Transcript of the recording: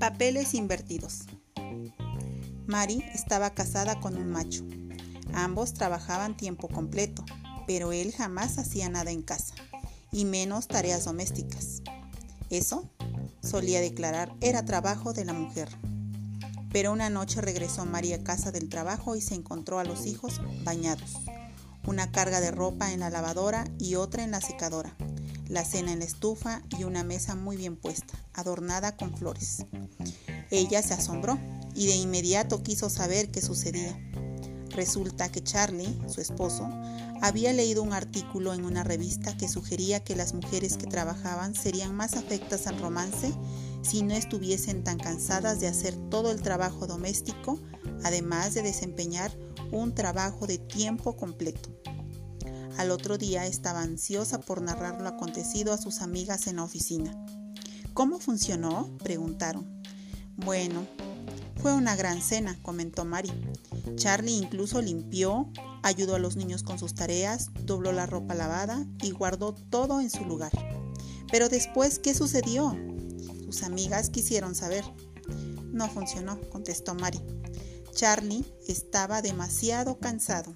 Papeles invertidos. Mari estaba casada con un macho. Ambos trabajaban tiempo completo, pero él jamás hacía nada en casa, y menos tareas domésticas. Eso, solía declarar, era trabajo de la mujer. Pero una noche regresó Mari a casa del trabajo y se encontró a los hijos bañados, una carga de ropa en la lavadora y otra en la secadora, la cena en la estufa y una mesa muy bien puesta, adornada con flores. Ella se asombró y de inmediato quiso saber qué sucedía. Resulta que Charlie, su esposo, había leído un artículo en una revista que sugería que las mujeres que trabajaban serían más afectas al romance si no estuviesen tan cansadas de hacer todo el trabajo doméstico, además de desempeñar un trabajo de tiempo completo. Al otro día estaba ansiosa por narrar lo acontecido a sus amigas en la oficina. ¿Cómo funcionó? preguntaron. Bueno, fue una gran cena, comentó Mari. Charlie incluso limpió, ayudó a los niños con sus tareas, dobló la ropa lavada y guardó todo en su lugar. Pero después, ¿qué sucedió? Sus amigas quisieron saber. No funcionó, contestó Mari. Charlie estaba demasiado cansado.